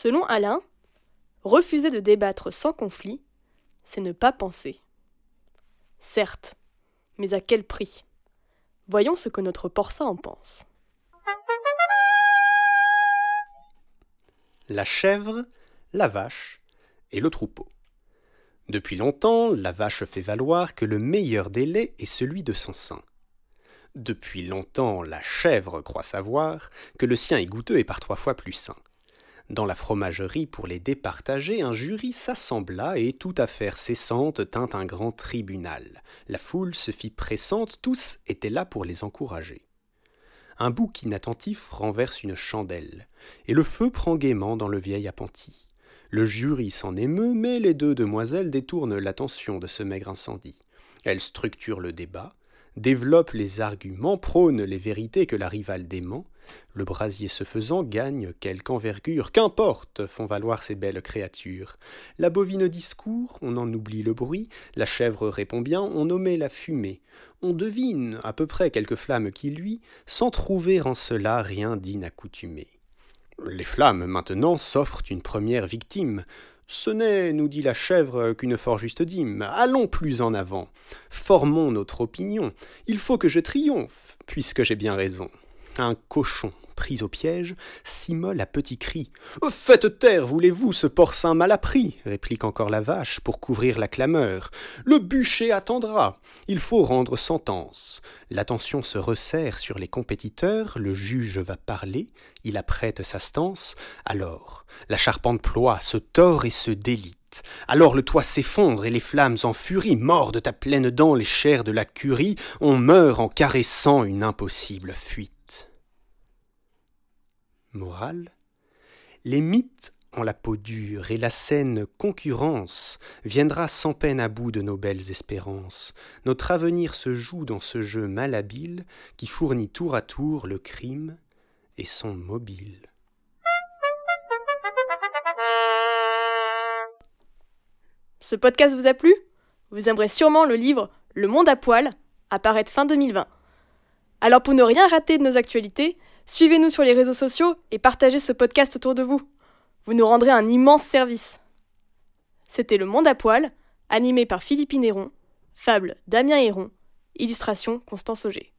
Selon Alain, refuser de débattre sans conflit, c'est ne pas penser. Certes, mais à quel prix? Voyons ce que notre porcin en pense. La chèvre, la vache et le troupeau. Depuis longtemps, la vache fait valoir que le meilleur des laits est celui de son sein. Depuis longtemps, la chèvre croit savoir que le sien est goûteux et par trois fois plus sain. Dans la fromagerie, pour les départager, un jury s'assembla et, toute affaire cessante, tint un grand tribunal. La foule se fit pressante, tous étaient là pour les encourager. Un bouc inattentif renverse une chandelle, et le feu prend gaiement dans le vieil appentis. Le jury s'en émeut, mais les deux demoiselles détournent l'attention de ce maigre incendie. Elles structurent le débat, développent les arguments, prônent les vérités que la rivale dément. Le brasier se faisant gagne quelque envergure, qu'importe, font valoir ces belles créatures. La bovine discourt, on en oublie le bruit, la chèvre répond bien, on omet la fumée. On devine à peu près quelques flammes qui luit, sans trouver en cela rien d'inaccoutumé. Les flammes, maintenant, s'offrent une première victime. Ce n'est, nous dit la chèvre, qu'une fort juste dîme. Allons plus en avant. Formons notre opinion. Il faut que je triomphe, puisque j'ai bien raison. Un cochon, pris au piège, s'immole à petits cris. Faites taire, voulez-vous, ce porcin mal appris réplique encore la vache pour couvrir la clameur. Le bûcher attendra. Il faut rendre sentence. L'attention se resserre sur les compétiteurs, le juge va parler, il apprête sa stance. Alors, la charpente ploie, se tord et se Alors le toit s'effondre et les flammes en furie mordent à pleines dents les chairs de la curie, on meurt en caressant une impossible fuite. Morale Les mythes ont la peau dure, et la saine concurrence viendra sans peine à bout de nos belles espérances. Notre avenir se joue dans ce jeu malhabile qui fournit tour à tour le crime et son mobile. Ce podcast vous a plu? Vous aimerez sûrement le livre Le Monde à poil, apparaître fin 2020. Alors pour ne rien rater de nos actualités, suivez-nous sur les réseaux sociaux et partagez ce podcast autour de vous. Vous nous rendrez un immense service. C'était Le Monde à poil, animé par Philippe Néron, fable Damien Héron, illustration Constance Auger.